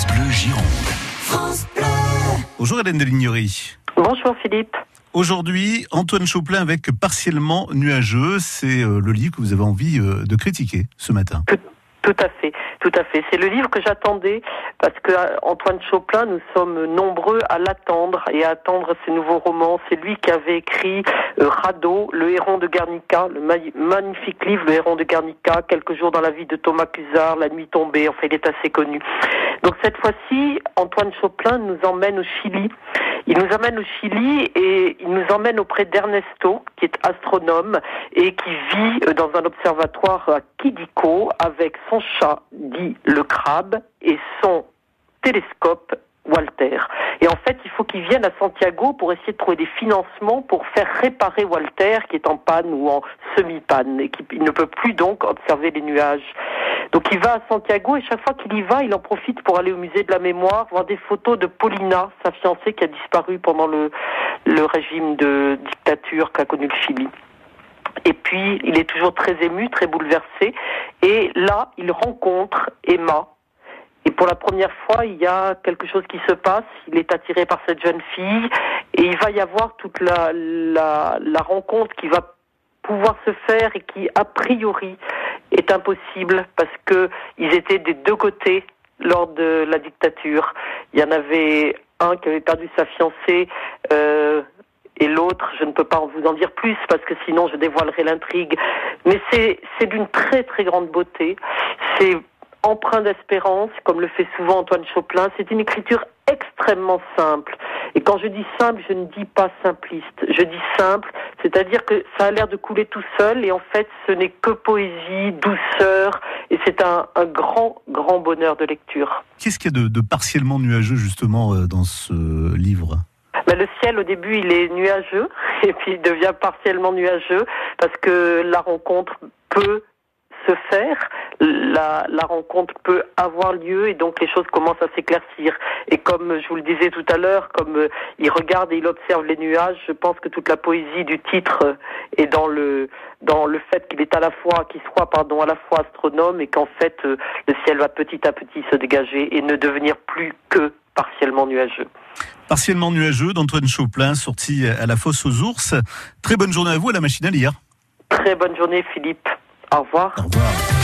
France Bleu Gironde. Bonjour Hélène Delignerie. Bonjour Philippe. Aujourd'hui, Antoine Chauplin avec Partiellement nuageux. C'est euh, le livre que vous avez envie euh, de critiquer ce matin. Tout à fait, tout à fait. C'est le livre que j'attendais parce que euh, Antoine Chauplin, nous sommes nombreux à l'attendre et à attendre ses nouveaux romans. C'est lui qui avait écrit Radeau, Le héron de Guernica, le magnifique livre Le héron de Guernica, Quelques jours dans la vie de Thomas Cusard, La nuit tombée. Enfin, il est assez connu. Donc cette fois-ci, Antoine Chauplin nous emmène au Chili. Il nous emmène au Chili et il nous emmène auprès d'Ernesto, qui est astronome et qui vit euh, dans un observatoire à Kidiko avec son chat dit le crabe et son télescope Walter. Et en fait, il faut qu'il vienne à Santiago pour essayer de trouver des financements pour faire réparer Walter qui est en panne ou en semi-panne et qui ne peut plus donc observer les nuages. Donc il va à Santiago et chaque fois qu'il y va, il en profite pour aller au musée de la mémoire, voir des photos de Paulina, sa fiancée qui a disparu pendant le, régime de dictature qu'a connu le Chili. Et puis, il est toujours très ému, très bouleversé. Et là, il rencontre Emma. Et pour la première fois, il y a quelque chose qui se passe. Il est attiré par cette jeune fille. Et il va y avoir toute la rencontre qui va pouvoir se faire et qui, a priori, est impossible parce que ils étaient des deux côtés lors de la dictature. Il y en avait un qui avait perdu sa fiancée euh, et l'autre, je ne peux pas vous en dire plus parce que sinon je dévoilerai l'intrigue. Mais c'est d'une très très grande beauté. C'est empreint d'espérance, comme le fait souvent Antoine Chopin. C'est une écriture extrêmement simple. Et quand je dis simple, je ne dis pas simpliste. Je dis simple, c'est-à-dire que ça a l'air de couler tout seul et en fait ce n'est que poésie, douceur et c'est un, un, grand, grand bonheur de lecture. Qu'est-ce qu'il y a de, de partiellement nuageux justement euh, dans ce livre? Ben, le ciel au début il est nuageux et puis il devient partiellement nuageux parce que la rencontre peut se faire, la, la, rencontre peut avoir lieu et donc les choses commencent à s'éclaircir. Et comme je vous le disais tout à l'heure, comme euh, il regarde et il observe les nuages, je pense que toute la poésie du titre est dans le dans le fait qu'il est à la fois qu'il soit pardon à la fois astronome et qu'en fait euh, le ciel va petit à petit se dégager et ne devenir plus que partiellement nuageux. Partiellement nuageux d'Antoine Chauplin, sorti à la fosse aux ours. Très bonne journée à vous à la machine à lire. Très bonne journée Philippe. Au revoir. Au revoir.